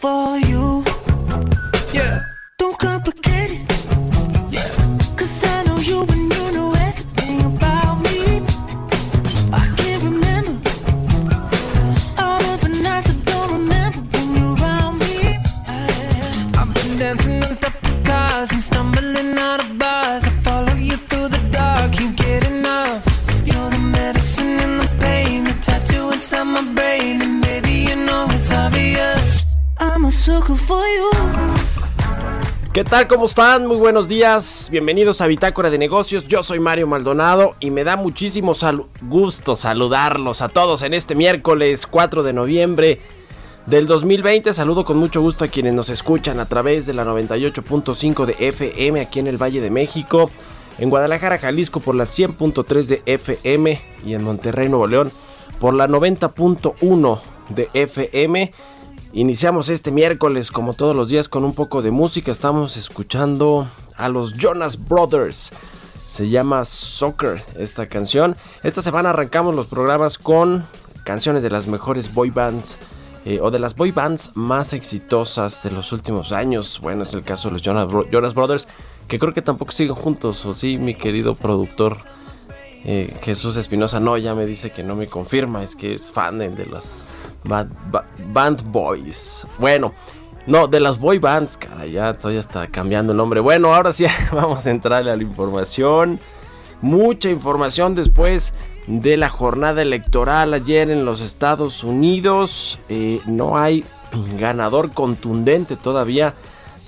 For you. ¿Qué tal? ¿Cómo están? Muy buenos días. Bienvenidos a Bitácora de Negocios. Yo soy Mario Maldonado y me da muchísimo salu- gusto saludarlos a todos en este miércoles 4 de noviembre del 2020. Saludo con mucho gusto a quienes nos escuchan a través de la 98.5 de FM aquí en el Valle de México, en Guadalajara, Jalisco por la 100.3 de FM y en Monterrey, Nuevo León por la 90.1 de FM. Iniciamos este miércoles como todos los días con un poco de música. Estamos escuchando a los Jonas Brothers. Se llama Soccer esta canción. Esta semana arrancamos los programas con canciones de las mejores boy bands eh, o de las boy bands más exitosas de los últimos años. Bueno, es el caso de los Jonas, Bro- Jonas Brothers, que creo que tampoco siguen juntos, o sí, mi querido productor eh, Jesús Espinosa. No, ya me dice que no me confirma, es que es fan de de las bad- ba- Band Boys. Bueno, no, de las boy bands, cara, ya todavía está cambiando el nombre. Bueno, ahora sí vamos a entrarle a la información. Mucha información después de la jornada electoral ayer en los Estados Unidos. Eh, no hay ganador contundente todavía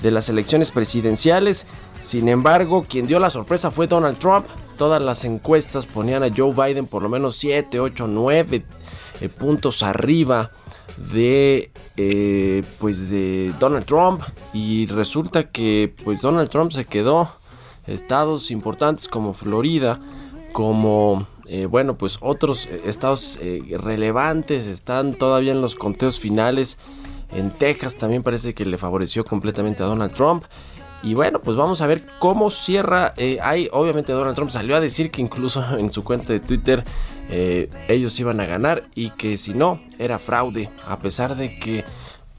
de las elecciones presidenciales. Sin embargo, quien dio la sorpresa fue Donald Trump. Todas las encuestas ponían a Joe Biden por lo menos 7, 8, 9 eh, puntos arriba de eh, pues de Donald Trump. Y resulta que pues Donald Trump se quedó estados importantes como Florida como eh, bueno pues otros eh, estados relevantes. Están todavía en los conteos finales. En Texas también parece que le favoreció completamente a Donald Trump y bueno, pues vamos a ver cómo cierra. Eh, obviamente Donald Trump salió a decir que incluso en su cuenta de Twitter eh, ellos iban a ganar y que si no era fraude, a pesar de que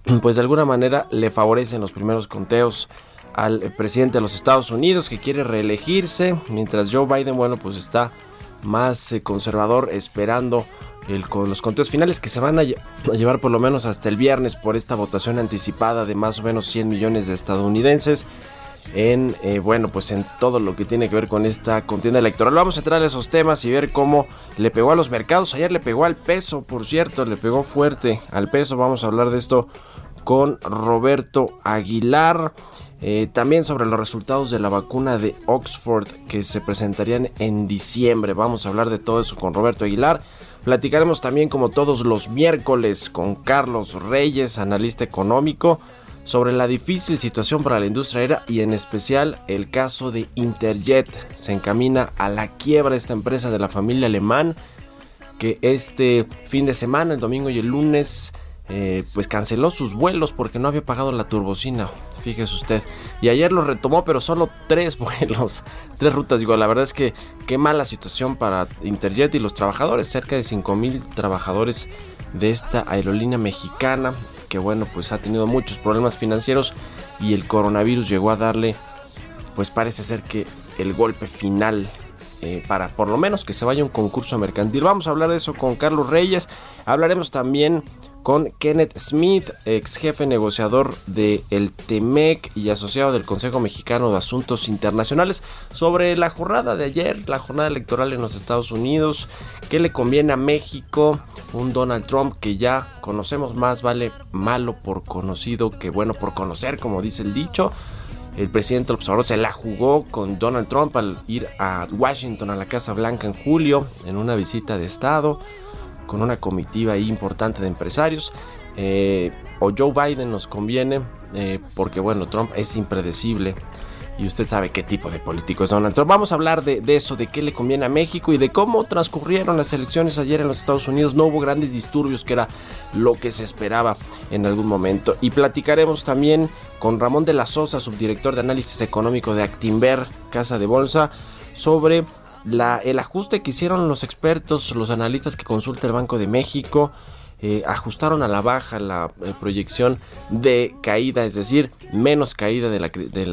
pues de alguna manera le favorecen los primeros conteos al presidente de los Estados Unidos que quiere reelegirse, mientras Joe Biden, bueno, pues está más eh, conservador esperando el, con los conteos finales que se van a, lle- a llevar por lo menos hasta el viernes por esta votación anticipada de más o menos 100 millones de estadounidenses en eh, bueno pues en todo lo que tiene que ver con esta contienda electoral. Vamos a entrar a esos temas y ver cómo le pegó a los mercados. Ayer le pegó al peso por cierto le pegó fuerte al peso. Vamos a hablar de esto con Roberto Aguilar eh, también sobre los resultados de la vacuna de Oxford que se presentarían en diciembre. Vamos a hablar de todo eso con Roberto Aguilar Platicaremos también como todos los miércoles con Carlos Reyes, analista económico, sobre la difícil situación para la industria aérea y en especial el caso de Interjet. Se encamina a la quiebra esta empresa de la familia alemán que este fin de semana, el domingo y el lunes, eh, pues canceló sus vuelos porque no había pagado la turbocina. Fíjese usted. Y ayer lo retomó, pero solo tres vuelos, tres rutas. Digo, la verdad es que qué mala situación para Interjet y los trabajadores. Cerca de 5 mil trabajadores de esta aerolínea mexicana que bueno pues ha tenido muchos problemas financieros y el coronavirus llegó a darle pues parece ser que el golpe final eh, para por lo menos que se vaya un concurso mercantil. Vamos a hablar de eso con Carlos Reyes. Hablaremos también con Kenneth Smith, ex jefe negociador de el TEMEC y asociado del Consejo Mexicano de Asuntos Internacionales, sobre la jornada de ayer, la jornada electoral en los Estados Unidos, qué le conviene a México, un Donald Trump que ya conocemos más vale malo por conocido que bueno por conocer, como dice el dicho. El presidente López se la jugó con Donald Trump al ir a Washington, a la Casa Blanca en julio, en una visita de Estado con una comitiva importante de empresarios. Eh, o Joe Biden nos conviene, eh, porque bueno, Trump es impredecible y usted sabe qué tipo de político es Donald Trump. Vamos a hablar de, de, eso, de qué le conviene a México y de cómo transcurrieron las elecciones ayer en los Estados Unidos. No hubo grandes disturbios, que era lo que se esperaba en algún momento. Y platicaremos también con Ramón de la Sosa, subdirector de análisis económico de Actinver, Casa de Bolsa, sobre el ajuste que hicieron los expertos, los analistas que consulta el Banco de México, eh, ajustaron a la baja la eh, proyección de caída, es decir, menos caída de la,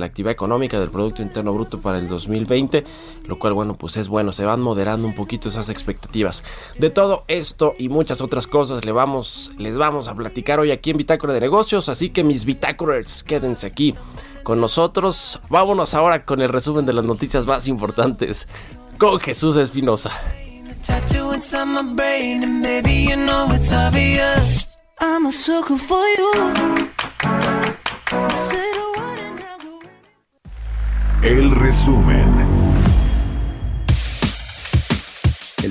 actividad económica del Producto Interno Bruto para el 2020, lo cual, bueno, pues es bueno, se van moderando un poquito esas expectativas. De todo esto y muchas otras cosas les vamos a platicar hoy aquí en Bitácora de Negocios, así que mis Bitácoras, quédense aquí con nosotros. Vámonos ahora con el resumen de las noticias más importantes con Jesús Espinosa. Tattoo inside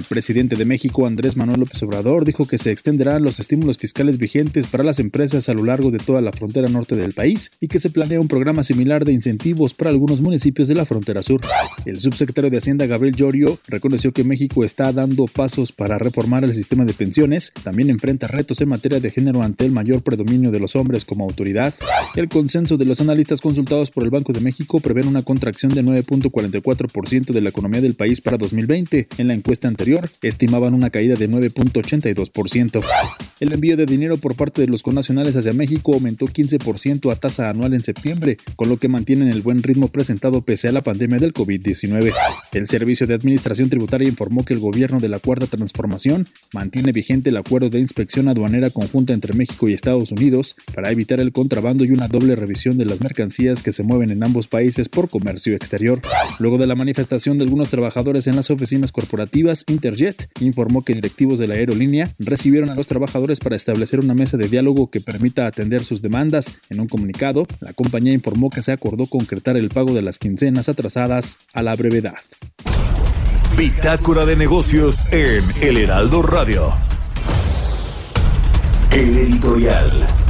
presidente de México, Andrés Manuel López Obrador, dijo que se extenderán los estímulos fiscales vigentes para las empresas a lo largo de toda la frontera norte del país y que se planea un programa similar de incentivos para algunos municipios de la frontera sur. El subsecretario de Hacienda, Gabriel Llorio, reconoció que México está dando pasos para reformar el sistema de pensiones, también enfrenta retos en materia de género ante el mayor predominio de los hombres como autoridad. El consenso de los analistas consultados por el Banco de México prevén una contracción de 9.44% de la economía del país para 2020. En la encuesta anterior, estimaban una caída de 9.82%. El envío de dinero por parte de los connacionales hacia México aumentó 15% a tasa anual en septiembre, con lo que mantienen el buen ritmo presentado pese a la pandemia del COVID-19. El Servicio de Administración Tributaria informó que el gobierno de la Cuarta Transformación mantiene vigente el acuerdo de inspección aduanera conjunta entre México y Estados Unidos para evitar el contrabando y una doble revisión de las mercancías que se mueven en ambos países por comercio exterior. Luego de la manifestación de algunos trabajadores en las oficinas corporativas, Informó que directivos de la aerolínea recibieron a los trabajadores para establecer una mesa de diálogo que permita atender sus demandas. En un comunicado, la compañía informó que se acordó concretar el pago de las quincenas atrasadas a la brevedad. Bitácora de negocios en El Heraldo Radio. El editorial.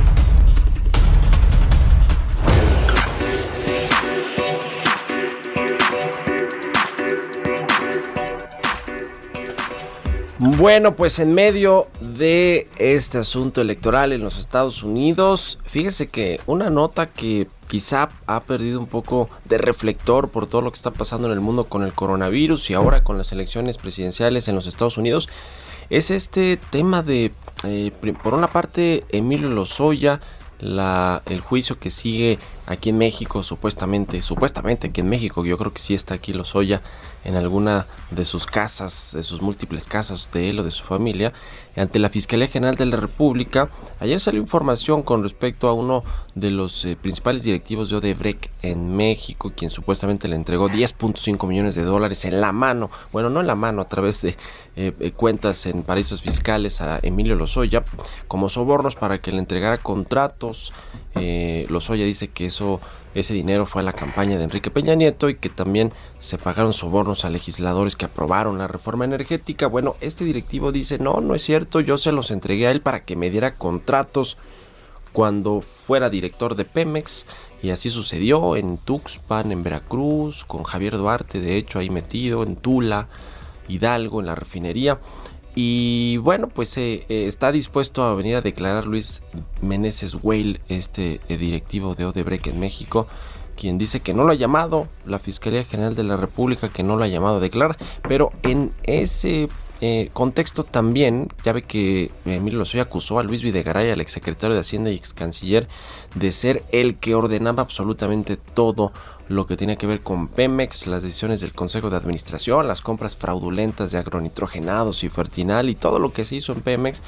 Bueno, pues en medio de este asunto electoral en los Estados Unidos, fíjese que una nota que quizá ha perdido un poco de reflector por todo lo que está pasando en el mundo con el coronavirus y ahora con las elecciones presidenciales en los Estados Unidos, es este tema de, eh, por una parte, Emilio Lozoya, la, el juicio que sigue aquí en México, supuestamente, supuestamente aquí en México, yo creo que sí está aquí Lozoya en alguna de sus casas, de sus múltiples casas de él o de su familia, ante la Fiscalía General de la República. Ayer salió información con respecto a uno de los eh, principales directivos de Odebrecht en México, quien supuestamente le entregó 10.5 millones de dólares en la mano, bueno, no en la mano, a través de eh, eh, cuentas en paraísos fiscales a Emilio Lozoya, como sobornos para que le entregara contratos. Eh, Lozoya dice que eso ese dinero fue a la campaña de Enrique Peña Nieto y que también se pagaron sobornos a legisladores que aprobaron la reforma energética. Bueno, este directivo dice, no, no es cierto, yo se los entregué a él para que me diera contratos cuando fuera director de Pemex y así sucedió en Tuxpan, en Veracruz, con Javier Duarte, de hecho ahí metido, en Tula, Hidalgo, en la refinería. Y bueno, pues eh, eh, está dispuesto a venir a declarar Luis Meneses Weil, este eh, directivo de Odebrecht en México, quien dice que no lo ha llamado, la Fiscalía General de la República que no lo ha llamado a declarar, pero en ese contexto también, ya ve que Emilio Lozoya acusó a Luis Videgaray, al exsecretario de Hacienda y ex canciller, de ser el que ordenaba absolutamente todo lo que tiene que ver con Pemex, las decisiones del Consejo de Administración, las compras fraudulentas de agronitrogenados y fertinal y todo lo que se hizo en Pemex.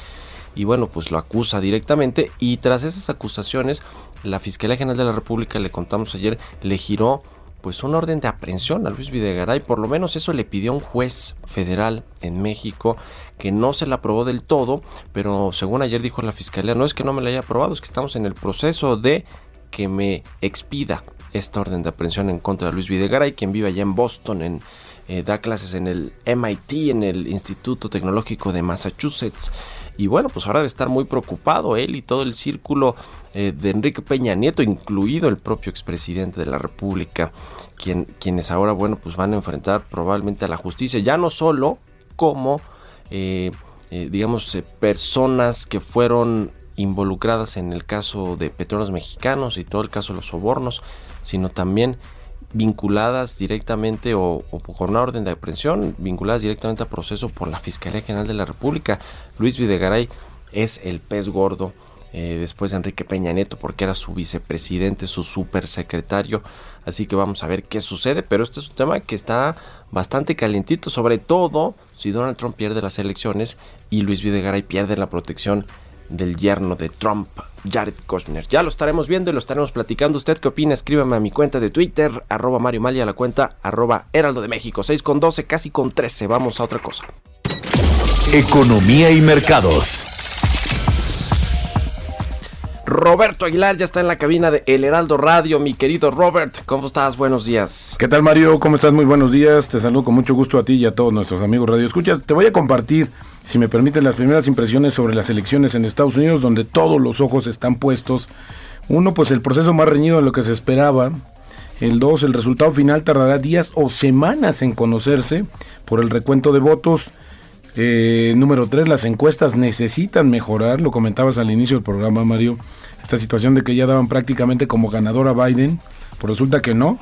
Y bueno, pues lo acusa directamente y tras esas acusaciones, la Fiscalía General de la República, le contamos ayer, le giró pues una orden de aprehensión a Luis Videgaray, por lo menos eso le pidió un juez federal en México que no se la aprobó del todo, pero según ayer dijo la fiscalía, no es que no me la haya aprobado, es que estamos en el proceso de que me expida esta orden de aprehensión en contra de Luis Videgaray, quien vive allá en Boston, en, eh, da clases en el MIT, en el Instituto Tecnológico de Massachusetts. Y bueno, pues ahora debe estar muy preocupado él y todo el círculo eh, de Enrique Peña Nieto, incluido el propio expresidente de la República, quien, quienes ahora, bueno, pues van a enfrentar probablemente a la justicia, ya no solo como, eh, digamos, personas que fueron involucradas en el caso de petróleos mexicanos y todo el caso de los sobornos, sino también vinculadas directamente o, o con una orden de aprehensión, vinculadas directamente a proceso por la Fiscalía General de la República. Luis Videgaray es el pez gordo eh, después de Enrique Peña Nieto porque era su vicepresidente, su supersecretario. Así que vamos a ver qué sucede, pero este es un tema que está bastante calientito, sobre todo si Donald Trump pierde las elecciones y Luis Videgaray pierde la protección del yerno de Trump, Jared Kushner. Ya lo estaremos viendo y lo estaremos platicando. ¿Usted qué opina? Escríbame a mi cuenta de Twitter, arroba Mario Mali, a la cuenta arroba Heraldo de México. 6 con 12, casi con 13. Vamos a otra cosa. Economía y mercados. Roberto Aguilar ya está en la cabina de El Heraldo Radio. Mi querido Robert, ¿cómo estás? Buenos días. ¿Qué tal Mario? ¿Cómo estás? Muy buenos días. Te saludo con mucho gusto a ti y a todos nuestros amigos Radio Escuchas. Te voy a compartir, si me permiten, las primeras impresiones sobre las elecciones en Estados Unidos, donde todos los ojos están puestos. Uno, pues el proceso más reñido de lo que se esperaba. El dos, el resultado final tardará días o semanas en conocerse por el recuento de votos. Eh, número tres, las encuestas necesitan mejorar, lo comentabas al inicio del programa, Mario, esta situación de que ya daban prácticamente como ganador a Biden, pues resulta que no.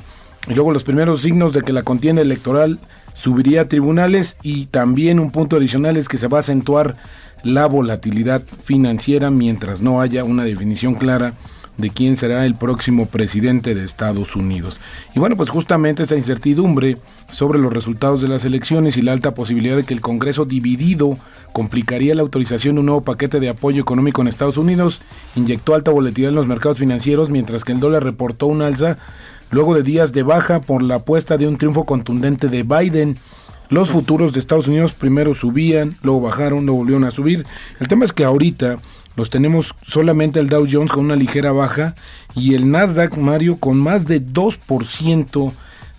Y luego los primeros signos de que la contienda electoral subiría a tribunales y también un punto adicional es que se va a acentuar la volatilidad financiera mientras no haya una definición clara de quién será el próximo presidente de Estados Unidos. Y bueno, pues justamente esa incertidumbre sobre los resultados de las elecciones y la alta posibilidad de que el Congreso dividido complicaría la autorización de un nuevo paquete de apoyo económico en Estados Unidos, inyectó alta volatilidad en los mercados financieros mientras que el dólar reportó un alza luego de días de baja por la apuesta de un triunfo contundente de Biden. Los futuros de Estados Unidos primero subían, luego bajaron, luego volvieron a subir. El tema es que ahorita los tenemos solamente el Dow Jones con una ligera baja y el Nasdaq, Mario, con más de 2%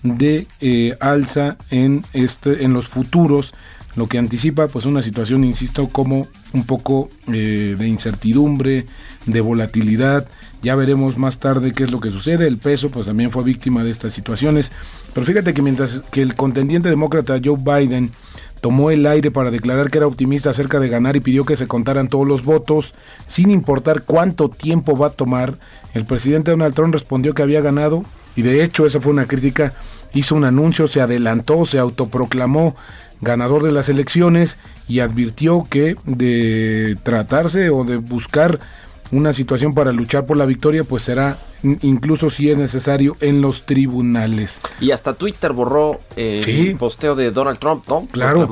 de eh, alza en, este, en los futuros, lo que anticipa pues una situación, insisto, como un poco eh, de incertidumbre, de volatilidad. Ya veremos más tarde qué es lo que sucede. El peso pues también fue víctima de estas situaciones. Pero fíjate que mientras que el contendiente demócrata Joe Biden tomó el aire para declarar que era optimista acerca de ganar y pidió que se contaran todos los votos, sin importar cuánto tiempo va a tomar. El presidente Donald Trump respondió que había ganado y de hecho esa fue una crítica, hizo un anuncio, se adelantó, se autoproclamó ganador de las elecciones y advirtió que de tratarse o de buscar una situación para luchar por la victoria, pues será incluso si es necesario en los tribunales. Y hasta Twitter borró eh, Sí. el posteo de Donald Trump, ¿no? Claro.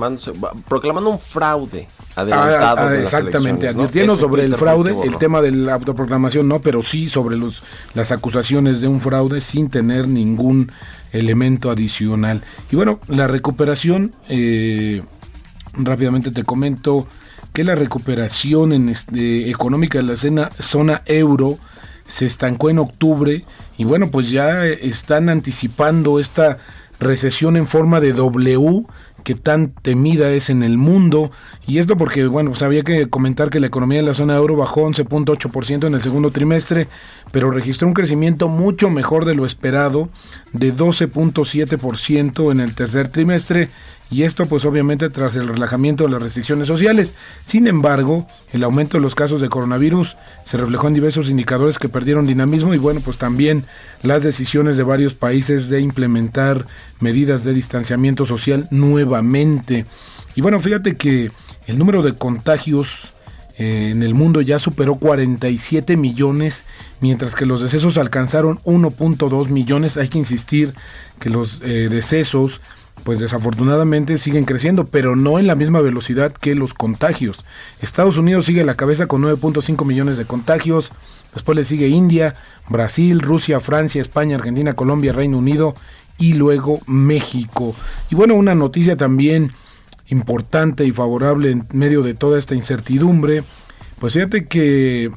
Proclamando un fraude adelantado. Ah, ah, exactamente, ¿no? advirtiendo Ese sobre el fraude, el tema de la autoproclamación no, pero sí sobre los, las acusaciones de un fraude sin tener ningún elemento adicional. Y bueno, la recuperación, eh, rápidamente te comento que la recuperación este, económica de la zona, zona euro se estancó en octubre y bueno, pues ya están anticipando esta recesión en forma de W que tan temida es en el mundo. Y esto porque bueno pues había que comentar que la economía de la zona euro bajó 11.8% en el segundo trimestre pero registró un crecimiento mucho mejor de lo esperado de 12.7% en el tercer trimestre y esto pues obviamente tras el relajamiento de las restricciones sociales. Sin embargo, el aumento de los casos de coronavirus se reflejó en diversos indicadores que perdieron dinamismo y bueno, pues también las decisiones de varios países de implementar medidas de distanciamiento social nuevamente. Y bueno, fíjate que el número de contagios eh, en el mundo ya superó 47 millones, mientras que los decesos alcanzaron 1.2 millones. Hay que insistir que los eh, decesos pues desafortunadamente siguen creciendo, pero no en la misma velocidad que los contagios. Estados Unidos sigue la cabeza con 9.5 millones de contagios, después le sigue India, Brasil, Rusia, Francia, España, Argentina, Colombia, Reino Unido y luego México. Y bueno, una noticia también importante y favorable en medio de toda esta incertidumbre, pues fíjate que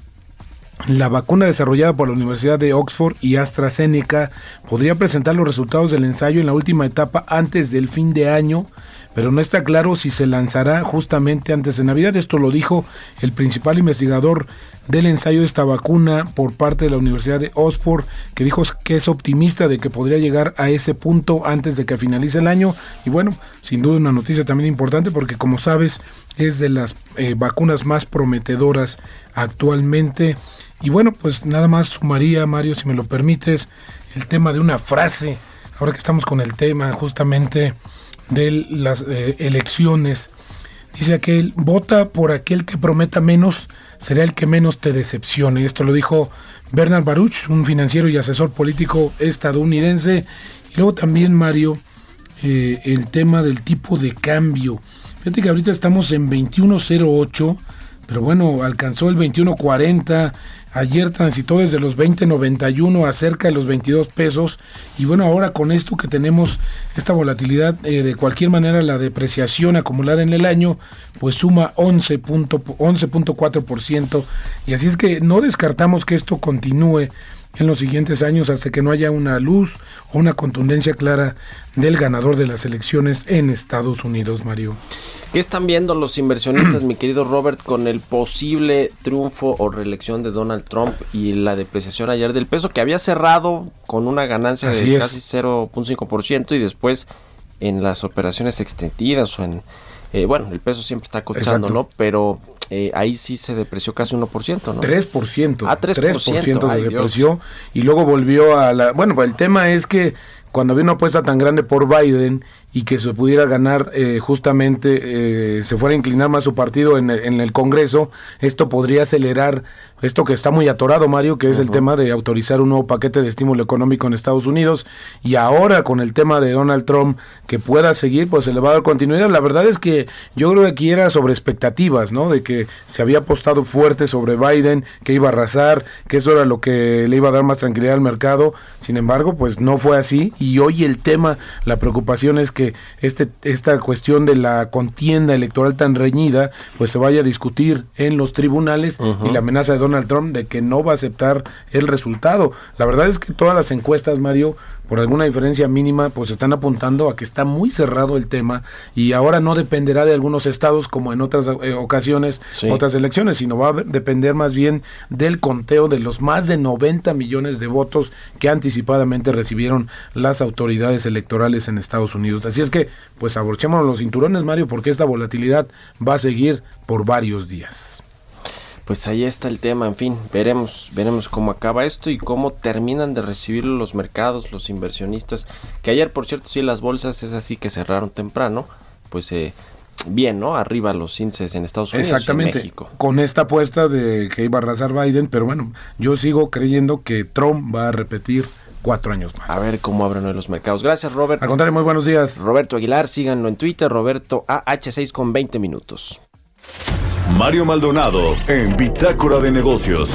la vacuna desarrollada por la Universidad de Oxford y AstraZeneca podría presentar los resultados del ensayo en la última etapa antes del fin de año, pero no está claro si se lanzará justamente antes de Navidad. Esto lo dijo el principal investigador del ensayo de esta vacuna por parte de la Universidad de Oxford, que dijo que es optimista de que podría llegar a ese punto antes de que finalice el año. Y bueno, sin duda una noticia también importante porque como sabes es de las eh, vacunas más prometedoras actualmente. Y bueno, pues nada más sumaría, Mario, si me lo permites, el tema de una frase, ahora que estamos con el tema justamente de las eh, elecciones. Dice aquel, vota por aquel que prometa menos, será el que menos te decepcione. Esto lo dijo Bernard Baruch, un financiero y asesor político estadounidense. Y luego también, Mario, eh, el tema del tipo de cambio. Fíjate que ahorita estamos en 21.08, pero bueno, alcanzó el 21.40. Ayer transitó desde los 20.91 a cerca de los 22 pesos. Y bueno, ahora con esto que tenemos esta volatilidad, eh, de cualquier manera la depreciación acumulada en el año, pues suma 11.4%. y así es que no descartamos que esto continúe en los siguientes años hasta que no haya una luz o una contundencia clara del ganador de las elecciones en Estados Unidos, Mario. ¿Qué están viendo los inversionistas, mi querido Robert, con el posible triunfo o reelección de Donald Trump y la depreciación ayer del peso, que había cerrado con una ganancia Así de es. casi 0.5% y después en las operaciones extendidas o en... eh, bueno, el peso siempre está Exacto. ¿no? Pero eh, ahí sí se depreció casi 1%, ¿no? 3%. Ah, 3%, 3% ay, se depreció y luego volvió a la... Bueno, pues el tema es que cuando había una apuesta tan grande por Biden y que se pudiera ganar eh, justamente, eh, se fuera a inclinar más su partido en el, en el Congreso, esto podría acelerar esto que está muy atorado, Mario, que es el tema de autorizar un nuevo paquete de estímulo económico en Estados Unidos. Y ahora con el tema de Donald Trump que pueda seguir, pues se le va a dar continuidad. La verdad es que yo creo que aquí era sobre expectativas, ¿no? De que se había apostado fuerte sobre Biden, que iba a arrasar, que eso era lo que le iba a dar más tranquilidad al mercado. Sin embargo, pues no fue así. Y hoy el tema, la preocupación es que este, esta cuestión de la contienda electoral tan reñida, pues se vaya a discutir en los tribunales y la amenaza de Donald Trump de que no va a aceptar el resultado. La verdad es que todas las encuestas, Mario, por alguna diferencia mínima, pues están apuntando a que está muy cerrado el tema y ahora no dependerá de algunos estados como en otras eh, ocasiones, Sí. otras elecciones, sino va a depender más bien del conteo de los más de 90 millones de votos que anticipadamente recibieron las autoridades electorales en Estados Unidos. Así es que, pues abrochemos los cinturones, Mario, porque esta volatilidad va a seguir por varios días. Pues ahí está el tema, en fin, veremos, veremos cómo acaba esto y cómo terminan de recibirlo los mercados, los inversionistas, que ayer por cierto sí las bolsas es así que cerraron temprano, pues eh, bien, ¿no? Arriba los índices en Estados Unidos y en Exactamente. México. Con esta apuesta de que iba a arrasar Biden, pero bueno, yo sigo creyendo que Trump va a repetir cuatro años más. A ver cómo abren hoy los mercados. Gracias, Robert. Al contrario, muy buenos días. Roberto Aguilar, síganlo en Twitter, Roberto AH6 con 20 minutos. Mario Maldonado en Bitácora de Negocios.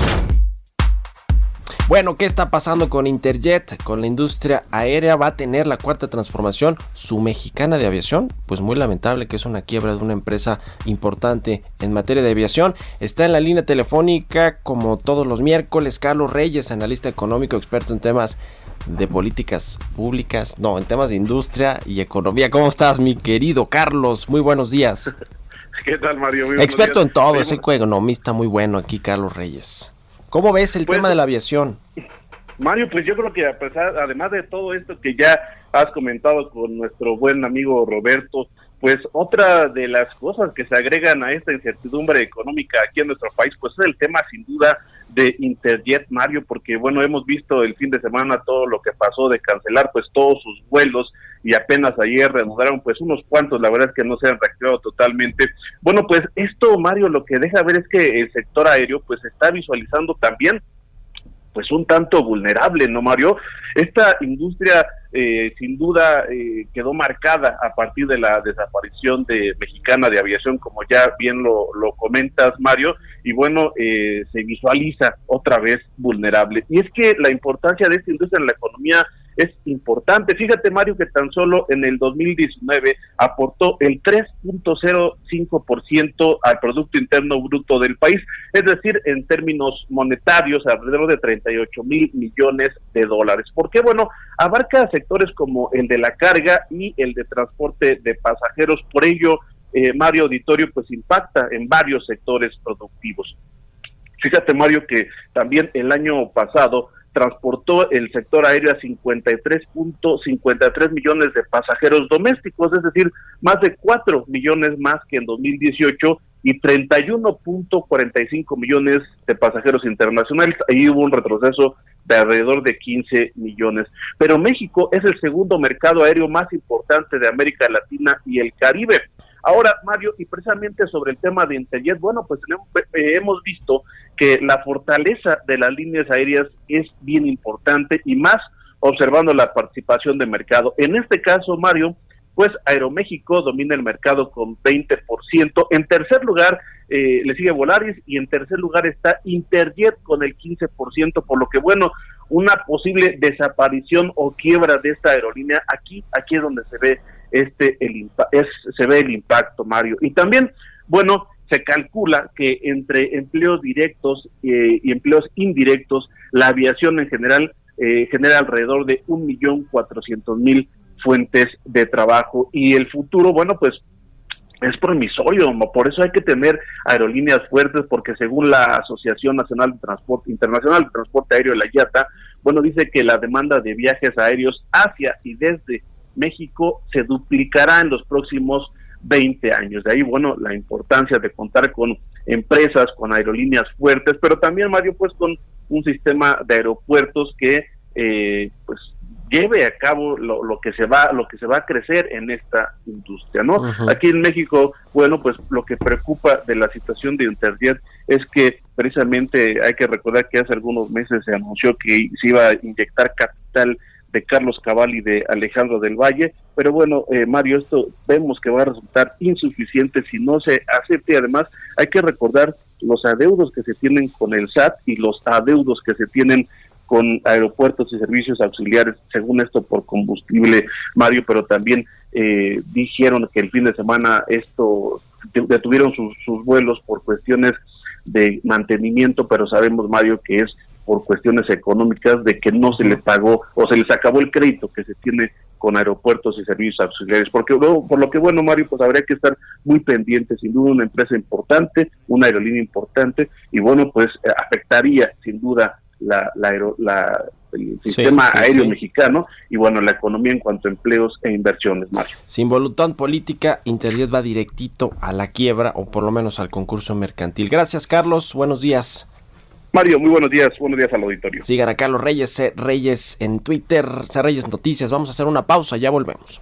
Bueno, ¿qué está pasando con Interjet? Con la industria aérea va a tener la cuarta transformación, su mexicana de aviación. Pues muy lamentable que es una quiebra de una empresa importante en materia de aviación. Está en la línea telefónica, como todos los miércoles, Carlos Reyes, analista económico, experto en temas de políticas públicas, no, en temas de industria y economía. ¿Cómo estás, mi querido Carlos? Muy buenos días. ¿Qué tal, Mario? Muy Experto en todo, ese economista muy bueno aquí, Carlos Reyes. ¿Cómo ves el Pues- tema de la aviación? Mario, pues yo creo que a pesar, además de todo esto que ya has comentado con nuestro buen amigo Roberto, pues otra de las cosas que se agregan a esta incertidumbre económica aquí en nuestro país, pues es el tema sin duda de Interjet, Mario, porque bueno, hemos visto el fin de semana todo lo que pasó de cancelar pues todos sus vuelos y apenas ayer reanudaron pues unos cuantos, la verdad es que no se han reactivado totalmente. Bueno, pues esto, Mario, lo que deja ver es que el sector aéreo pues está visualizando también pues un tanto vulnerable, ¿no, Mario? Esta industria eh, sin duda eh, quedó marcada a partir de la desaparición de Mexicana de Aviación, como ya bien lo, lo comentas, Mario, y bueno, eh, se visualiza otra vez vulnerable. Y es que la importancia de esta industria en la economía es importante. Fíjate, Mario, que tan solo en el 2019 aportó el 3.05% al Producto Interno Bruto del país, es decir, en términos monetarios, alrededor de 38 mil millones de dólares. ¿Por qué? Bueno, abarca sectores como el de la carga y el de transporte de pasajeros. Por ello, eh, Mario Auditorio, pues impacta en varios sectores productivos. Fíjate, Mario, que también el año pasado transportó el sector aéreo a 53.53 millones de pasajeros domésticos, es decir, más de 4 millones más que en 2018 y 31.45 millones de pasajeros internacionales. Ahí hubo un retroceso de alrededor de 15 millones. Pero México es el segundo mercado aéreo más importante de América Latina y el Caribe. Ahora, Mario, y precisamente sobre el tema de Interjet, bueno, pues eh, hemos visto que la fortaleza de las líneas aéreas es bien importante y más observando la participación de mercado. En este caso, Mario, pues Aeroméxico domina el mercado con 20%. En tercer lugar eh, le sigue Volaris y en tercer lugar está Interjet con el 15%, por lo que bueno, una posible desaparición o quiebra de esta aerolínea aquí, aquí es donde se ve este el es, se ve el impacto, Mario. Y también, bueno, se calcula que entre empleos directos eh, y empleos indirectos, la aviación en general eh, genera alrededor de un millón cuatrocientos mil fuentes de trabajo y el futuro, bueno, pues es promisorio, por eso hay que tener aerolíneas fuertes, porque según la Asociación Nacional de Transporte Internacional de Transporte Aéreo, la IATA, bueno, dice que la demanda de viajes aéreos hacia y desde México se duplicará en los próximos 20 años. De ahí, bueno, la importancia de contar con empresas, con aerolíneas fuertes, pero también, Mario, pues con un sistema de aeropuertos que, eh, pues, lleve a cabo lo, lo que se va lo que se va a crecer en esta industria no aquí en México bueno pues lo que preocupa de la situación de Interjet es que precisamente hay que recordar que hace algunos meses se anunció que se iba a inyectar capital de Carlos Cabal y de Alejandro del Valle, pero bueno, eh, Mario, esto vemos que va a resultar insuficiente si no se acepta y además hay que recordar los adeudos que se tienen con el SAT y los adeudos que se tienen con aeropuertos y servicios auxiliares, según esto por combustible, Mario, pero también eh, dijeron que el fin de semana esto detuvieron sus, sus vuelos por cuestiones de mantenimiento, pero sabemos, Mario, que es por cuestiones económicas de que no se le pagó o se les acabó el crédito que se tiene con aeropuertos y servicios auxiliares. Porque luego, por lo que bueno, Mario, pues habría que estar muy pendiente, sin duda una empresa importante, una aerolínea importante, y bueno, pues eh, afectaría sin duda la, la, la- el sistema sí, aéreo sí. mexicano y bueno, la economía en cuanto a empleos e inversiones, Mario. Sin voluntad política, Interjet va directito a la quiebra o por lo menos al concurso mercantil. Gracias, Carlos. Buenos días. Mario, muy buenos días, buenos días al auditorio. Sigan a Carlos Reyes, C. Reyes en Twitter, C. Reyes Noticias. Vamos a hacer una pausa, ya volvemos.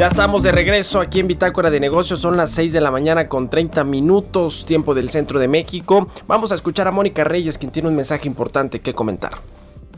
Ya estamos de regreso aquí en Bitácora de Negocios. Son las 6 de la mañana con 30 minutos, tiempo del centro de México. Vamos a escuchar a Mónica Reyes, quien tiene un mensaje importante que comentar.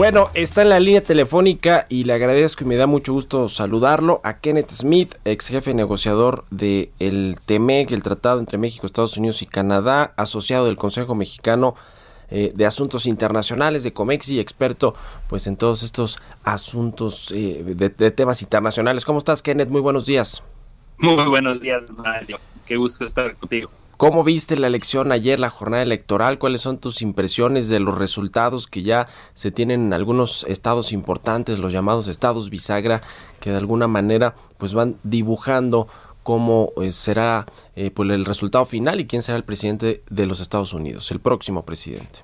Bueno, está en la línea telefónica y le agradezco y me da mucho gusto saludarlo a Kenneth Smith, ex jefe negociador del el TEMEC, el Tratado entre México, Estados Unidos y Canadá, asociado del Consejo Mexicano eh, de Asuntos Internacionales de COMEX y experto pues en todos estos asuntos eh, de, de temas internacionales. ¿Cómo estás, Kenneth? Muy buenos días. Muy buenos días, Mario. Qué gusto estar contigo. ¿Cómo viste la elección ayer, la jornada electoral? ¿Cuáles son tus impresiones de los resultados que ya se tienen en algunos estados importantes, los llamados estados bisagra, que de alguna manera pues van dibujando cómo eh, será eh, pues el resultado final y quién será el presidente de los Estados Unidos, el próximo presidente?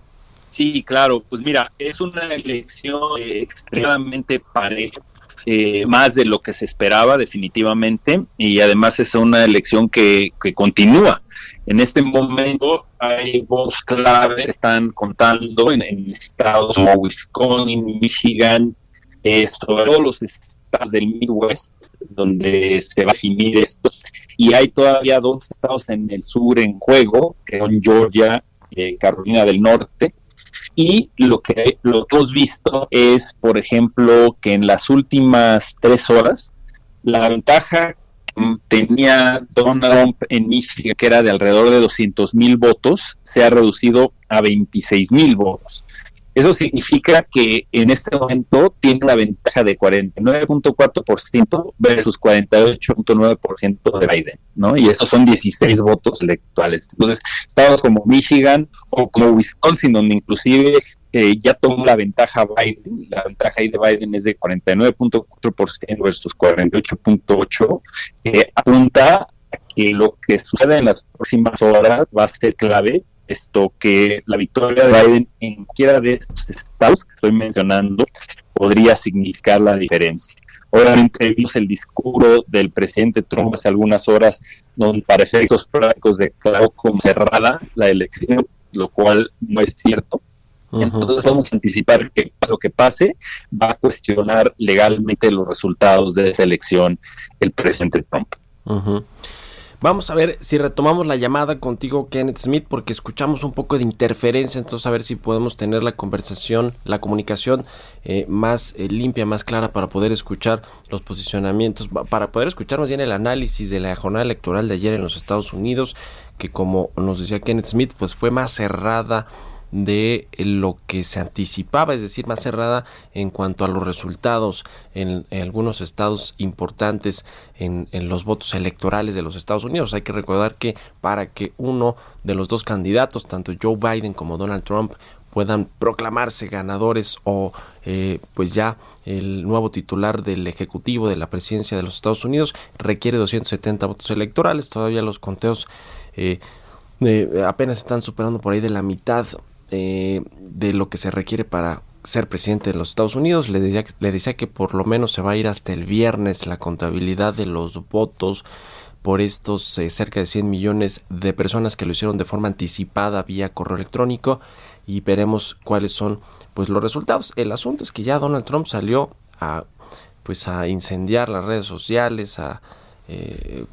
Sí, claro, pues mira, es una elección eh, extremadamente pareja. Eh, más de lo que se esperaba definitivamente y además es una elección que, que continúa. En este momento hay voz clave que están contando en, estados como Wisconsin, Michigan, eh, sobre todo los estados del Midwest, donde se va a definir esto. Y hay todavía dos estados en el sur en juego, que son Georgia, eh, Carolina del Norte, y lo que, lo hemos visto es, por ejemplo, que en las últimas tres horas, la ventaja que tenía Donald Trump en Michigan, que era de alrededor de 200 mil votos, se ha reducido a 26 mil votos. Eso significa que en este momento tiene una ventaja de 49.4% versus 48.9% de Biden, ¿no? Y esos son 16 votos electorales. Entonces, estados como Michigan o como Wisconsin, donde inclusive eh, ya tomó la ventaja Biden, la ventaja ahí de Biden es de 49.4% versus 48.8%, eh, apunta a que lo que suceda en las próximas horas va a ser clave esto que la victoria de Biden en cualquiera de estos estados que estoy mencionando podría significar la diferencia. Obviamente vimos el discurso del presidente Trump hace algunas horas, donde para efectos prácticos declaró como cerrada la elección, lo cual no es cierto. Entonces vamos a anticipar que lo que pase va a cuestionar legalmente los resultados de esa elección el presidente Trump. Vamos a ver si retomamos la llamada contigo, Kenneth Smith, porque escuchamos un poco de interferencia, entonces a ver si podemos tener la conversación, la comunicación eh, más eh, limpia, más clara para poder escuchar los posicionamientos, para poder escuchar más bien el análisis de la jornada electoral de ayer en los Estados Unidos, que como nos decía Kenneth Smith, pues fue más cerrada de lo que se anticipaba, es decir, más cerrada en cuanto a los resultados en, algunos estados importantes en, en, los votos electorales de los Estados Unidos. Hay que recordar que para que uno de los dos candidatos, tanto Joe Biden como Donald Trump, puedan proclamarse ganadores o eh, pues ya el nuevo titular del Ejecutivo de la Presidencia de los Estados Unidos requiere 270 votos electorales. Todavía los conteos eh, eh, apenas están superando por ahí de la mitad eh, de lo que se requiere para ser presidente de los Estados Unidos. Le decía, le decía que por lo menos se va a ir hasta el viernes la contabilidad de los votos por estos eh, cerca de 100 millones de personas que lo hicieron de forma anticipada vía correo electrónico y veremos cuáles son pues los resultados. El asunto es que ya Donald Trump salió a pues a incendiar las redes sociales, a eh,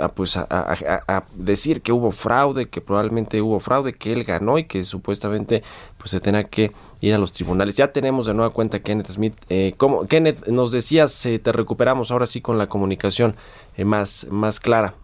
a, pues a, a, a, decir que hubo fraude, que probablemente hubo fraude, que él ganó y que supuestamente pues se tenga que ir a los tribunales. Ya tenemos de nueva cuenta Kenneth Smith. Eh, como Kenneth nos decías, eh, te recuperamos ahora sí con la comunicación eh, más, más clara.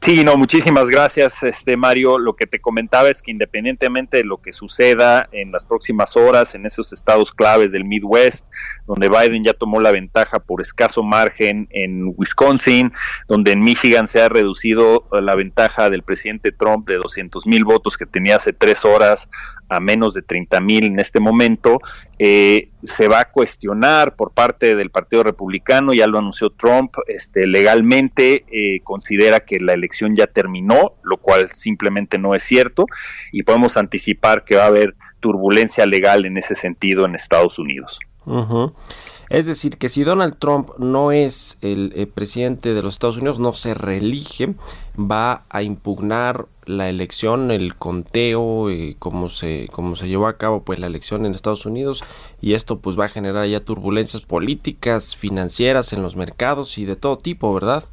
Sí, no, muchísimas gracias, este Mario. Lo que te comentaba es que independientemente de lo que suceda en las próximas horas en esos estados claves del Midwest, donde Biden ya tomó la ventaja por escaso margen en Wisconsin, donde en Michigan se ha reducido la ventaja del presidente Trump de 200 mil votos que tenía hace tres horas a menos de 30 mil en este momento, eh, se va a cuestionar por parte del Partido Republicano, ya lo anunció Trump, este, legalmente eh, considera que la elección ya terminó, lo cual simplemente no es cierto, y podemos anticipar que va a haber turbulencia legal en ese sentido en Estados Unidos. Es decir, que si Donald Trump no es el, eh, presidente de los Estados Unidos, no se reelige, va a impugnar la elección, el conteo, eh, cómo se cómo se llevó a cabo pues la elección en Estados Unidos y esto pues va a generar ya turbulencias políticas, financieras en los mercados y de todo tipo, ¿verdad?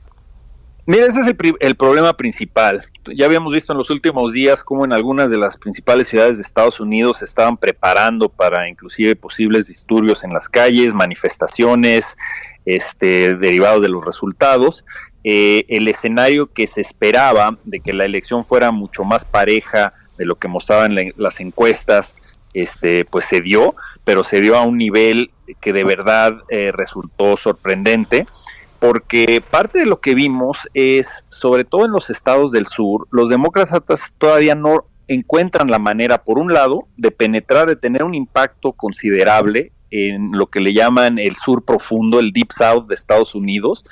Mira, ese es el, el problema principal. Ya habíamos visto en los últimos días cómo en algunas de las principales ciudades de Estados Unidos se estaban preparando para inclusive posibles disturbios en las calles, manifestaciones, este, derivados de los resultados. Eh, el escenario que se esperaba de que la elección fuera mucho más pareja de lo que mostraban la- las encuestas, este, pues se dio, pero se dio a un nivel que de verdad eh, resultó sorprendente porque parte de lo que vimos es, sobre todo en los estados del sur, los demócratas todavía no encuentran la manera, por un lado, de penetrar, de tener un impacto considerable en lo que le llaman el sur profundo, el Deep South de Estados Unidos,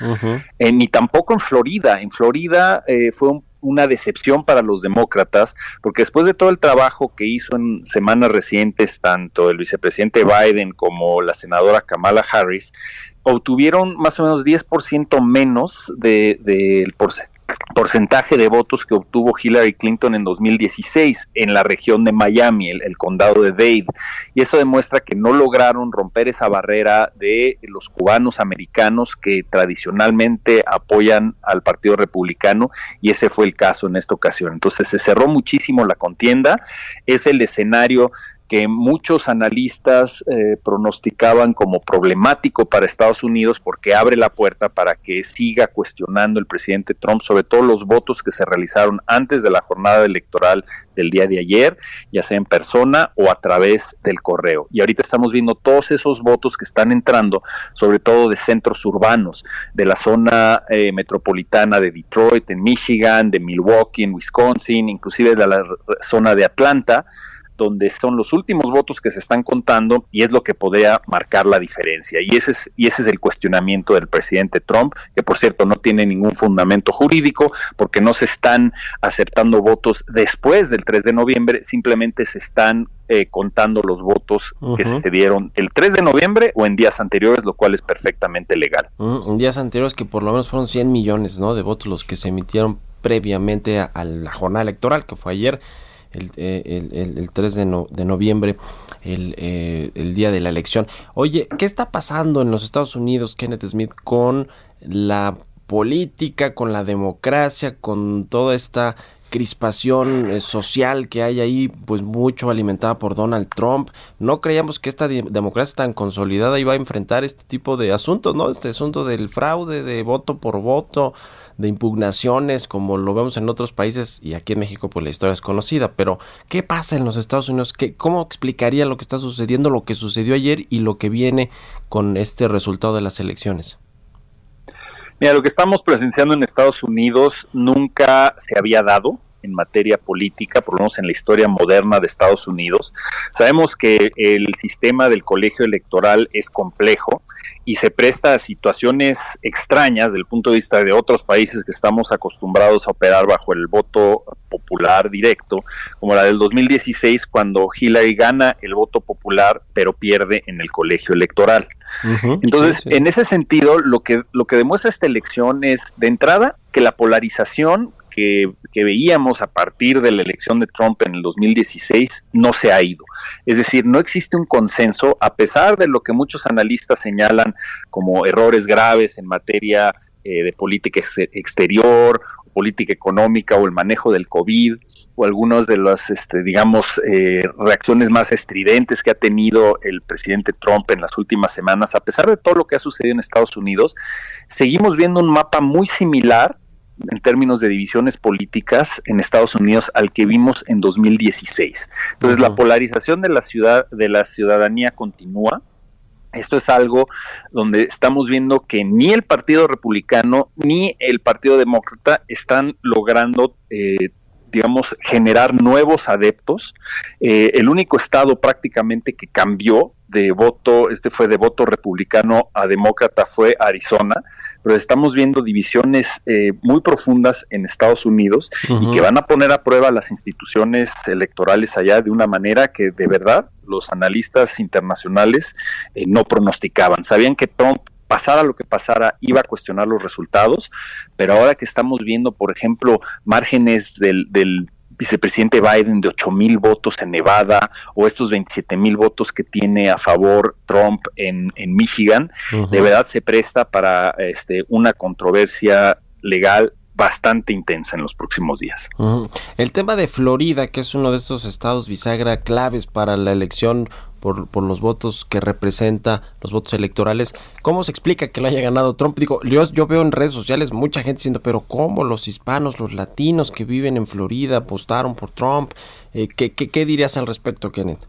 eh, ni tampoco en Florida. En Florida eh, fue un- una decepción para los demócratas, porque después de todo el trabajo que hizo en semanas recientes tanto el vicepresidente Biden como la senadora Kamala Harris, obtuvieron más o menos 10% menos del de, porce- porcentaje de votos que obtuvo Hillary Clinton en 2016 en la región de Miami, el, condado de Dade. Y eso demuestra que no lograron romper esa barrera de los cubanos americanos que tradicionalmente apoyan al Partido Republicano y ese fue el caso en esta ocasión. Entonces se cerró muchísimo la contienda, es el escenario que muchos analistas eh, pronosticaban como problemático para Estados Unidos porque abre la puerta para que siga cuestionando el presidente Trump sobre todo los votos que se realizaron antes de la jornada electoral del día de ayer, ya sea en persona o a través del correo. Y ahorita estamos viendo todos esos votos que están entrando, sobre todo de centros urbanos, de la zona eh, metropolitana de Detroit, en Michigan, de Milwaukee, en Wisconsin, inclusive de la zona de Atlanta donde son los últimos votos que se están contando y es lo que podría marcar la diferencia. Y ese es, y ese es el cuestionamiento del presidente Trump, que por cierto no tiene ningún fundamento jurídico porque no se están aceptando votos después del 3 de noviembre, simplemente se están eh, contando los votos uh -huh. que se dieron el 3 de noviembre o en días anteriores, lo cual es perfectamente legal. En días anteriores que por lo menos fueron 100 millones ¿no? de votos los que se emitieron previamente a, a la jornada electoral, que fue ayer el, el, el, el 3 de, no, de noviembre, eh, el, día de la elección. Oye, ¿qué está pasando en los Estados Unidos, Kenneth Smith, con la política, con la democracia, con toda esta crispación eh, social que hay ahí, pues mucho alimentada por Donald Trump. No creíamos que esta de democracia tan consolidada iba a enfrentar este tipo de asuntos, ¿no? Este asunto del fraude, de voto por voto, de impugnaciones, como lo vemos en otros países y aquí en México pues la historia es conocida, pero ¿qué pasa en los Estados Unidos? ¿Qué, ¿Cómo explicaría lo que está sucediendo, lo que sucedió ayer y lo que viene con este resultado de las elecciones? Mira, lo que estamos presenciando en Estados Unidos nunca se había dado en materia política, por lo menos en la historia moderna de Estados Unidos. Sabemos que el sistema del colegio electoral es complejo y se presta a situaciones extrañas del punto de vista de otros países que estamos acostumbrados a operar bajo el voto popular directo, como la del 2016 cuando Hillary gana el voto popular pero pierde en el colegio electoral. Uh -huh, Entonces, sí, sí. en ese sentido, lo que, lo que demuestra esta elección es, de entrada, que la polarización que, veíamos a partir de la elección de Trump en el 2016 no se ha ido. Es decir, no existe un consenso, a pesar de lo que muchos analistas señalan como errores graves en materia eh, de política ex exterior, política económica o el manejo del COVID o algunas de las, este, digamos, eh, reacciones más estridentes que ha tenido el presidente Trump en las últimas semanas, a pesar de todo lo que ha sucedido en Estados Unidos, seguimos viendo un mapa muy similar en términos de divisiones políticas en Estados Unidos al que vimos en 2016. Entonces, uh -huh. la polarización de la ciudad de la ciudadanía continúa. Esto es algo donde estamos viendo que ni el Partido Republicano ni el Partido Demócrata están logrando eh, digamos, generar nuevos adeptos. Eh, el único estado prácticamente que cambió de voto, este fue de voto republicano a demócrata, fue Arizona, pero estamos viendo divisiones eh, muy profundas en Estados Unidos y que van a poner a prueba las instituciones electorales allá de una manera que de verdad los analistas internacionales eh, no pronosticaban. Sabían que Trump pasara lo que pasara, iba a cuestionar los resultados, pero ahora que estamos viendo, por ejemplo, márgenes del, del vicepresidente Biden de 8 mil votos en Nevada o estos 27 mil votos que tiene a favor Trump en, en Michigan, de verdad se presta para este, una controversia legal bastante intensa en los próximos días. El tema de Florida, que es uno de estos estados bisagra claves para la elección por, por los votos que representa, los votos electorales, ¿cómo se explica que lo haya ganado Trump? Digo, yo, yo veo en redes sociales mucha gente diciendo, pero ¿cómo los hispanos, los latinos que viven en Florida apostaron por Trump? Eh, ¿qué, qué, dirías al respecto, Kenneth?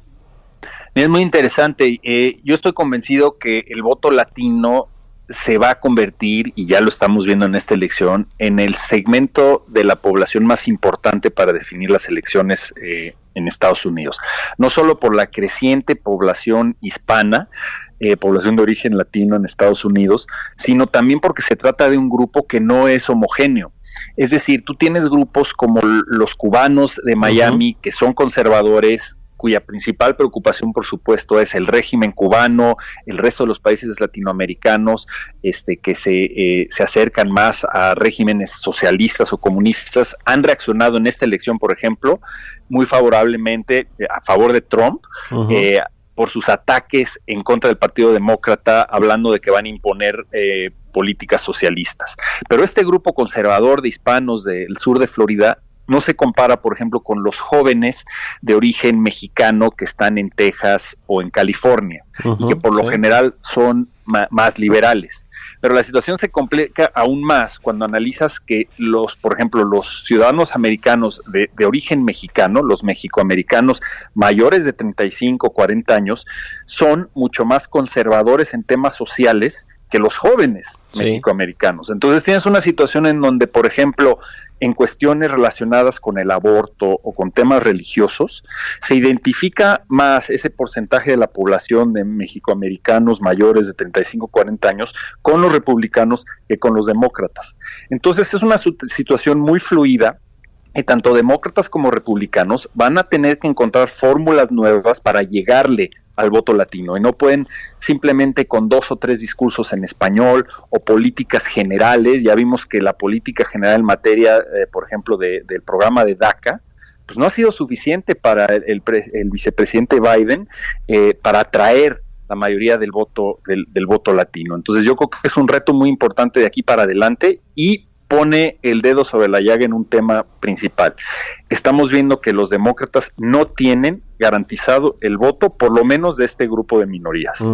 Es muy interesante. Eh, yo estoy convencido que el voto latino se va a convertir, y ya lo estamos viendo en esta elección, en el segmento de la población más importante para definir las elecciones eh, en Estados Unidos. No solo por la creciente población hispana, eh, población de origen latino en Estados Unidos, sino también porque se trata de un grupo que no es homogéneo. Es decir, tú tienes grupos como los cubanos de Miami, que son conservadores, cuya principal preocupación, por supuesto, es el régimen cubano, el resto de los países latinoamericanos, este, que se, eh, se acercan más a regímenes socialistas o comunistas, han reaccionado en esta elección, por ejemplo, muy favorablemente eh, a favor de Trump. eh, por sus ataques en contra del Partido Demócrata, hablando de que van a imponer eh, políticas socialistas. Pero este grupo conservador de hispanos del sur de Florida no se compara, por ejemplo, con los jóvenes de origen mexicano que están en Texas o en California y que por lo general son más liberales. Pero la situación se complica aún más cuando analizas que los, por ejemplo, los ciudadanos americanos de, de origen mexicano, los mexicoamericanos mayores de 35, 40 años, son mucho más conservadores en temas sociales que los jóvenes Sí. mexicoamericanos. Entonces tienes una situación en donde, por ejemplo, en cuestiones relacionadas con el aborto o con temas religiosos, se identifica más ese porcentaje de la población de mexicoamericanos mayores de 35, 40 años con los republicanos que con los demócratas. Entonces es una situación muy fluida y tanto demócratas como republicanos van a tener que encontrar fórmulas nuevas para llegarle al voto latino y no pueden simplemente con dos o tres discursos en español o políticas generales. Ya vimos que la política general en materia, eh, por ejemplo, de- del programa de DACA, pues no ha sido suficiente para el, pre- el vicepresidente Biden eh, para atraer la mayoría del voto del voto latino. Entonces yo creo que es un reto muy importante de aquí para adelante y pone el dedo sobre la llaga en un tema principal. Estamos viendo que los demócratas no tienen garantizado el voto, por lo menos de este grupo de minorías.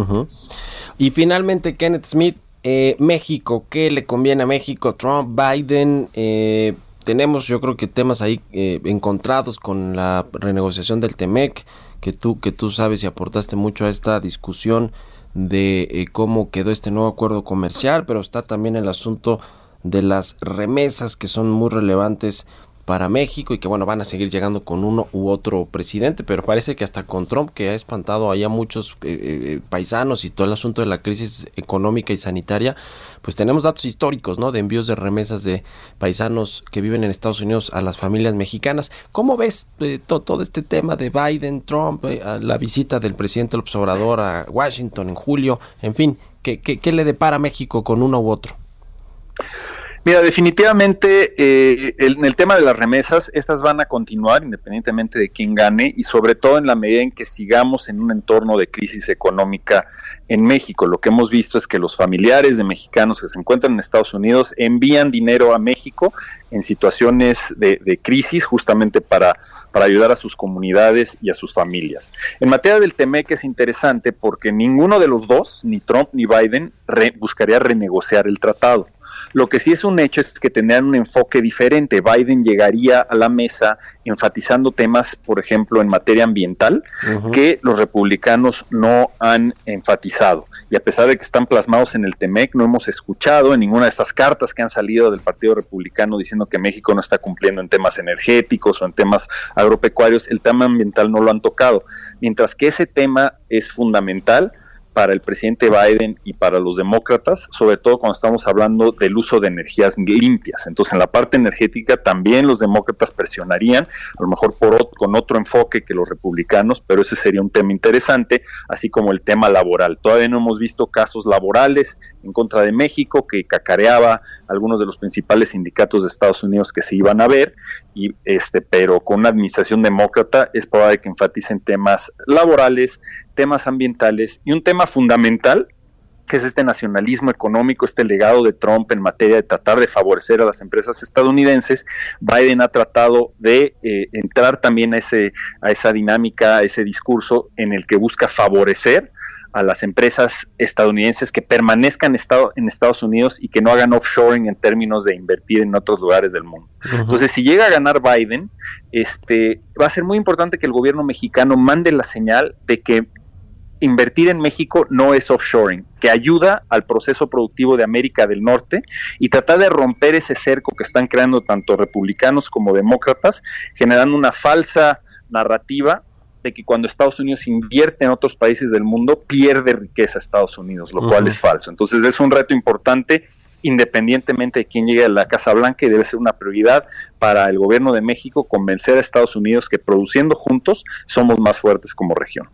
Y finalmente, Kenneth Smith, eh, México, ¿qué le conviene a México? Trump, Biden, eh, tenemos yo creo que temas ahí eh, encontrados con la renegociación del TEMEC, que tú, que tú sabes y aportaste mucho a esta discusión de eh, cómo quedó este nuevo acuerdo comercial, pero está también el asunto de las remesas que son muy relevantes para México y que bueno van a seguir llegando con uno u otro presidente pero parece que hasta con Trump que ha espantado allá muchos eh, eh, paisanos y todo el asunto de la crisis económica y sanitaria pues tenemos datos históricos no de envíos de remesas de paisanos que viven en Estados Unidos a las familias mexicanas. Cómo ves eh, to- todo este tema de Biden Trump eh, la visita del presidente López Obrador a Washington en julio en fin qué, qué, qué le depara a México con uno u otro Mira, definitivamente eh, en el tema de las remesas, estas van a continuar independientemente de quién gane y sobre todo en la medida en que sigamos en un entorno de crisis económica en México. Lo que hemos visto es que los familiares de mexicanos que se encuentran en Estados Unidos envían dinero a México en situaciones de, de crisis justamente para, para ayudar a sus comunidades y a sus familias. En materia del TEMEC es interesante porque ninguno de los dos, ni Trump ni Biden, re- buscaría renegociar el tratado. Lo que sí es un hecho es que tendrán un enfoque diferente. Biden llegaría a la mesa enfatizando temas, por ejemplo, en materia ambiental, que los republicanos no han enfatizado. Y a pesar de que están plasmados en el TEMEC, no hemos escuchado en ninguna de estas cartas que han salido del Partido Republicano diciendo que México no está cumpliendo en temas energéticos o en temas agropecuarios, el tema ambiental no lo han tocado. Mientras que ese tema es fundamental, para el presidente Biden y para los demócratas, sobre todo cuando estamos hablando del uso de energías limpias. Entonces, en la parte energética también los demócratas presionarían, a lo mejor por con otro enfoque que los republicanos, pero ese sería un tema interesante, así como el tema laboral. Todavía no hemos visto casos laborales en contra de México que cacareaba algunos de los principales sindicatos de Estados Unidos que se iban a ver, y este, pero con una administración demócrata es probable que enfaticen temas laborales, temas ambientales y un tema fundamental que es este nacionalismo económico, este legado de Trump en materia de tratar de favorecer a las empresas estadounidenses. Biden ha tratado de eh, entrar también a, ese, a esa dinámica, a ese discurso en el que busca favorecer a las empresas estadounidenses que permanezcan estado, en Estados Unidos y que no hagan offshoring en términos de invertir en otros lugares del mundo. Entonces, si llega a ganar Biden, este, va a ser muy importante que el gobierno mexicano mande la señal de que invertir en México no es offshoring, que ayuda al proceso productivo de América del Norte y tratar de romper ese cerco que están creando tanto republicanos como demócratas, generando una falsa narrativa de que cuando Estados Unidos invierte en otros países del mundo, pierde riqueza Estados Unidos, lo cual es falso. Entonces es un reto importante independientemente de quién llegue a la Casa Blanca y debe ser una prioridad para el gobierno de México convencer a Estados Unidos que produciendo juntos somos más fuertes como región.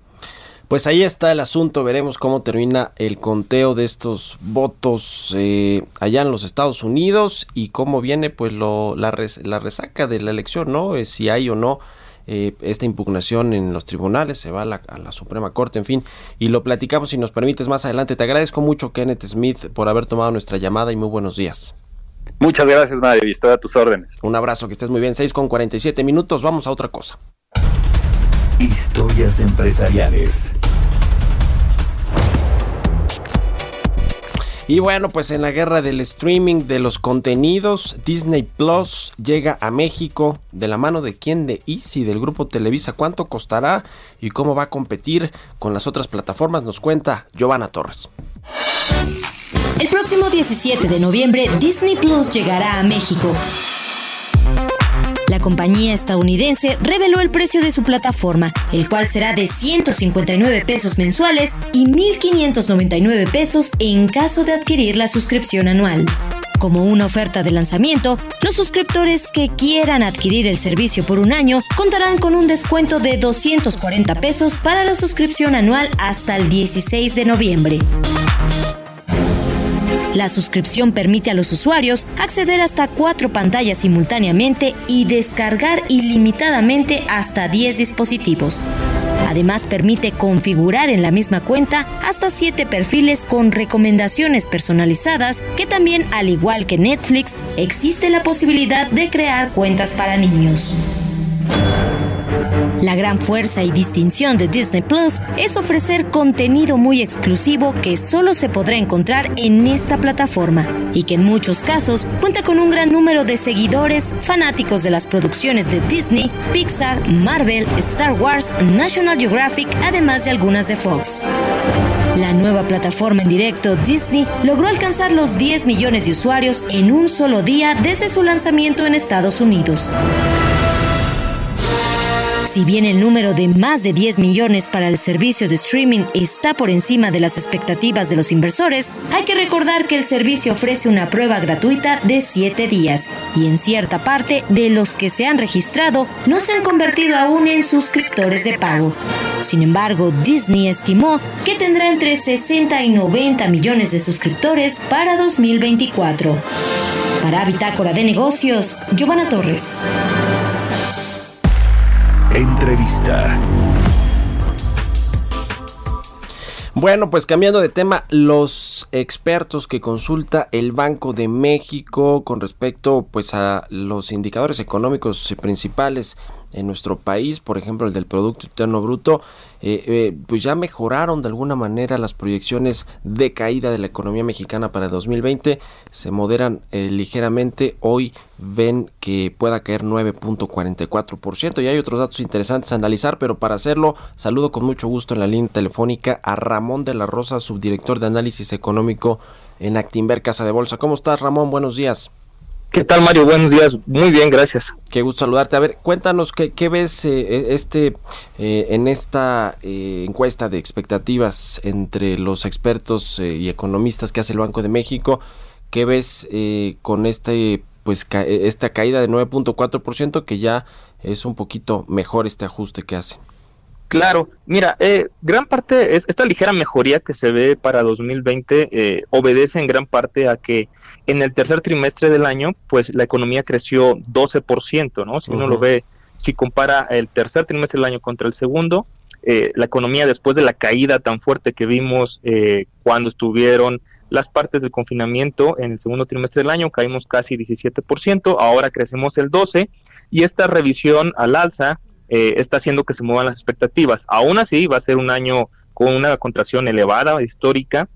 Pues ahí está el asunto, veremos cómo termina el conteo de estos votos eh, allá en los Estados Unidos y cómo viene pues lo, la, la resaca de la elección, ¿no? Eh, si hay o no eh, esta impugnación en los tribunales, se va a la, a la, Suprema Corte, en fin, y lo platicamos si nos permites más adelante. Te agradezco mucho, Kenneth Smith, por haber tomado nuestra llamada y muy buenos días. Muchas gracias, Mario, y estoy a tus órdenes. Un abrazo, que estés muy bien. 6 con 47 minutos, vamos a otra cosa. Historias empresariales. Y bueno, pues en la guerra del streaming de los contenidos, Disney Plus llega a México de la mano de quién de Easy del grupo Televisa. ¿Cuánto costará y cómo va a competir con las otras plataformas? Nos cuenta Giovanna Torres. El próximo 17 de noviembre, Disney Plus llegará a México. Compañía estadounidense reveló el precio de su plataforma, el cual será de 159 pesos mensuales y 1.599 pesos en caso de adquirir la suscripción anual. Como una oferta de lanzamiento, los suscriptores que quieran adquirir el servicio por un año contarán con un descuento de 240 pesos para la suscripción anual hasta el 16 de noviembre. La suscripción permite a los usuarios acceder hasta cuatro pantallas simultáneamente y descargar ilimitadamente hasta 10 dispositivos. Además permite configurar en la misma cuenta hasta 7 perfiles con recomendaciones personalizadas que también, al igual que Netflix, existe la posibilidad de crear cuentas para niños. La gran fuerza y distinción de Disney Plus es ofrecer contenido muy exclusivo que solo se podrá encontrar en esta plataforma y que en muchos casos cuenta con un gran número de seguidores fanáticos de las producciones de Disney, Pixar, Marvel, Star Wars, National Geographic, además de algunas de Fox. La nueva plataforma en directo Disney logró alcanzar los 10 millones de usuarios en un solo día desde su lanzamiento en Estados Unidos. Si bien el número de más de 10 millones para el servicio de streaming está por encima de las expectativas de los inversores, hay que recordar que el servicio ofrece una prueba gratuita de 7 días y en cierta parte de los que se han registrado no se han convertido aún en suscriptores de pago. Sin embargo, Disney estimó que tendrá entre 60 y 90 millones de suscriptores para 2024. Para Bitácora de Negocios, Giovanna Torres. Entrevista. Bueno, pues cambiando de tema, los expertos que consulta el Banco de México con respecto pues a los indicadores económicos principales en nuestro país, por ejemplo el del Producto Interno Bruto, eh, eh, pues ya mejoraron de alguna manera las proyecciones de caída de la economía mexicana para el 2020, se moderan eh, ligeramente, hoy ven que pueda caer 9.44% y hay otros datos interesantes a analizar, pero para hacerlo saludo con mucho gusto en la línea telefónica a Ramón de la Rosa, subdirector de análisis económico en Actinver Casa de Bolsa. ¿Cómo estás Ramón? Buenos días. ¿Qué tal, Mario? Buenos días. Muy bien, gracias. Qué gusto saludarte. A ver, cuéntanos qué, ves eh, este eh, en esta eh, encuesta de expectativas entre los expertos eh, y economistas que hace el Banco de México. ¿Qué ves eh, con este pues ca- esta caída de 9.4% que ya es un poquito mejor este ajuste que hace? Claro, mira, eh, gran parte, es, esta ligera mejoría que se ve para 2020 eh, obedece en gran parte a que en el tercer trimestre del año, pues la economía creció 12%, ¿no? Si uno lo ve, si compara el tercer trimestre del año contra el segundo, eh, la economía después de la caída tan fuerte que vimos eh, cuando estuvieron las partes del confinamiento en el segundo trimestre del año, caímos casi 17%, ahora crecemos el 12%, y esta revisión al alza eh, está haciendo que se muevan las expectativas. Aún así, va a ser un año con una contracción elevada, histórica,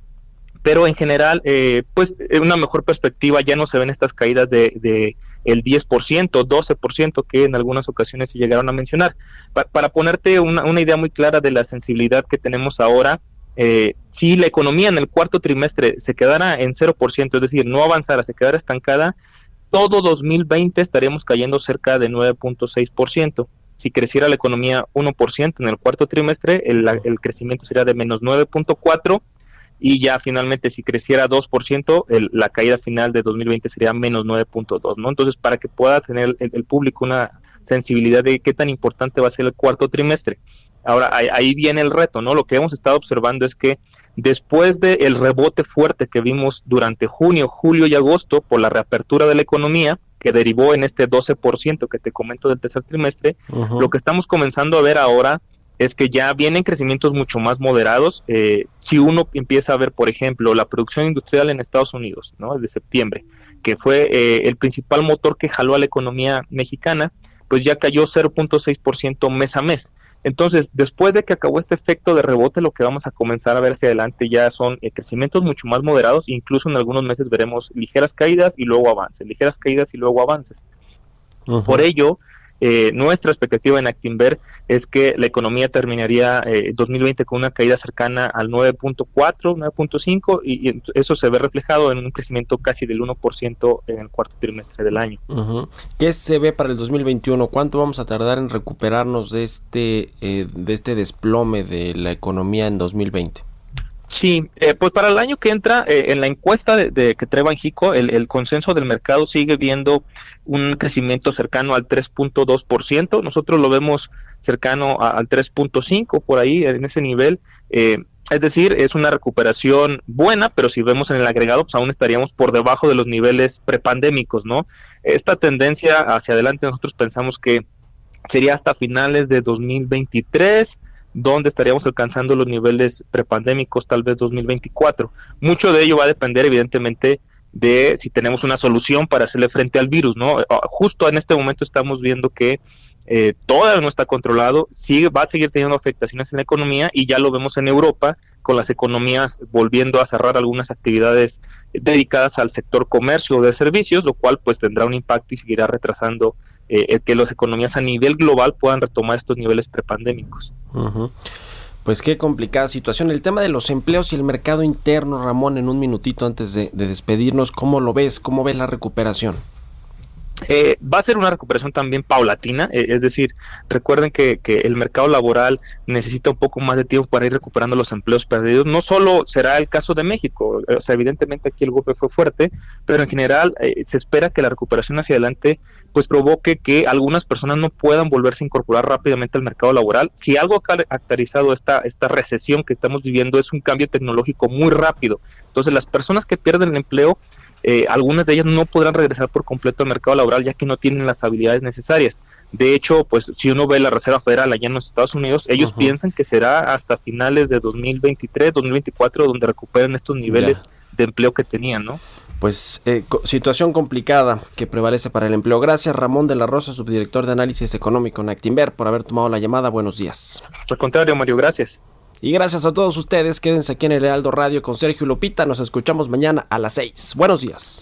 pero en general, eh, pues una mejor perspectiva ya no se ven estas caídas de, de el 10%, 12% que en algunas ocasiones se llegaron a mencionar. Pa- para ponerte una, idea muy clara de la sensibilidad que tenemos ahora, eh, si la economía en el cuarto trimestre se quedara en 0%, es decir, no avanzara, se quedara estancada, todo 2020 estaríamos cayendo cerca de 9.6%. Si creciera la economía 1% en el cuarto trimestre, el, el crecimiento sería de menos 9.4% y ya finalmente si creciera 2%, el- la caída final de 2020 sería menos 9.2%, ¿no? Entonces, para que pueda tener el, público una sensibilidad de qué tan importante va a ser el cuarto trimestre. Ahora, ahí, ahí viene el reto, ¿no? Lo que hemos estado observando es que después del rebote fuerte que vimos durante junio, julio y agosto por la reapertura de la economía, que derivó en este 12% que te comento del tercer trimestre, lo que estamos comenzando a ver ahora es que ya vienen crecimientos mucho más moderados. Eh, si uno empieza a ver, por ejemplo, la producción industrial en Estados Unidos, ¿no? De septiembre, que fue eh, el principal motor que jaló a la economía mexicana, pues ya cayó 0.6% mes a mes. Entonces, después de que acabó este efecto de rebote, lo que vamos a comenzar a ver hacia adelante ya son eh, crecimientos mucho más moderados, incluso en algunos meses veremos ligeras caídas y luego avances, ligeras caídas y luego avances. Por ello, eh, nuestra expectativa en Actinver es que la economía terminaría eh, 2020 con una caída cercana al 9.4, 9.5 y, y eso se ve reflejado en un crecimiento casi del 1% en el cuarto trimestre del año. ¿Qué se ve para el 2021? ¿Cuánto vamos a tardar en recuperarnos de este, eh, de este desplome de la economía en 2020? Sí, eh, pues para el año que entra, eh, en la encuesta de, de que trae Banjico, el, el consenso del mercado sigue viendo un crecimiento cercano al 3.2%. Nosotros lo vemos cercano a- al 3.5% por ahí, en ese nivel. Eh, es decir, es una recuperación buena, pero si vemos en el agregado, pues aún estaríamos por debajo de los niveles prepandémicos, ¿no? Esta tendencia hacia adelante nosotros pensamos que sería hasta finales de 2023 donde estaríamos alcanzando los niveles prepandémicos, tal vez 2024. Mucho de ello va a depender, evidentemente, de si tenemos una solución para hacerle frente al virus, ¿no? Ah, Justo en este momento estamos viendo que eh, todavía no está controlado, sigue, va a seguir teniendo afectaciones en la economía y ya lo vemos en Europa con las economías volviendo a cerrar algunas actividades dedicadas al sector comercio o de servicios, lo cual pues tendrá un impacto y seguirá retrasando eh, el que las economías a nivel global puedan retomar estos niveles prepandémicos. Pues qué complicada situación. El tema de los empleos y el mercado interno, Ramón, en un minutito antes de, de despedirnos, ¿cómo lo ves? ¿Cómo ves la recuperación? Eh, va a ser una recuperación también paulatina, eh, es decir, recuerden que, que el mercado laboral necesita un poco más de tiempo para ir recuperando los empleos perdidos. No solo será el caso de México, eh, o sea, evidentemente aquí el golpe fue fuerte, pero en general eh, se espera que la recuperación hacia adelante pues provoque que algunas personas no puedan volverse a incorporar rápidamente al mercado laboral. Si algo ha caracterizado esta, esta recesión que estamos viviendo es un cambio tecnológico muy rápido. Entonces las personas que pierden el empleo eh, algunas de ellas no podrán regresar por completo al mercado laboral ya que no tienen las habilidades necesarias. De hecho, pues si uno ve la Reserva Federal allá en los Estados Unidos, ellos piensan que será hasta finales de 2023, 2024 donde recuperen estos niveles de empleo que tenían, ¿no? Pues eh, co- situación complicada que prevalece para el empleo. Gracias Ramón de la Rosa, subdirector de análisis económico en Actinver, por haber tomado la llamada. Buenos días. Al contrario, Mario, gracias. Y gracias a todos ustedes, quédense aquí en el Heraldo Radio con Sergio Lupita. Nos escuchamos mañana a las 6. Buenos días.